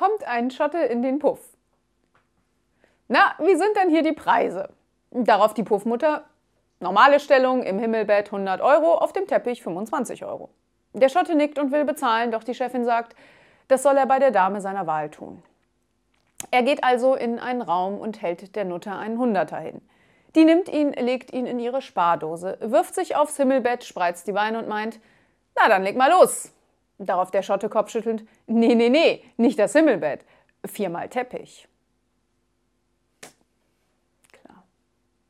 kommt ein Schotte in den Puff. Na, wie sind denn hier die Preise? Darauf die Puffmutter. Normale Stellung im Himmelbett 100 Euro, auf dem Teppich 25 Euro. Der Schotte nickt und will bezahlen, doch die Chefin sagt, das soll er bei der Dame seiner Wahl tun. Er geht also in einen Raum und hält der Nutter einen Hunderter hin. Die nimmt ihn, legt ihn in ihre Spardose, wirft sich aufs Himmelbett, spreizt die Beine und meint, na dann leg mal los. Darauf der Schotte kopfschüttelnd, nee, nee, nee, nicht das Himmelbett, viermal Teppich.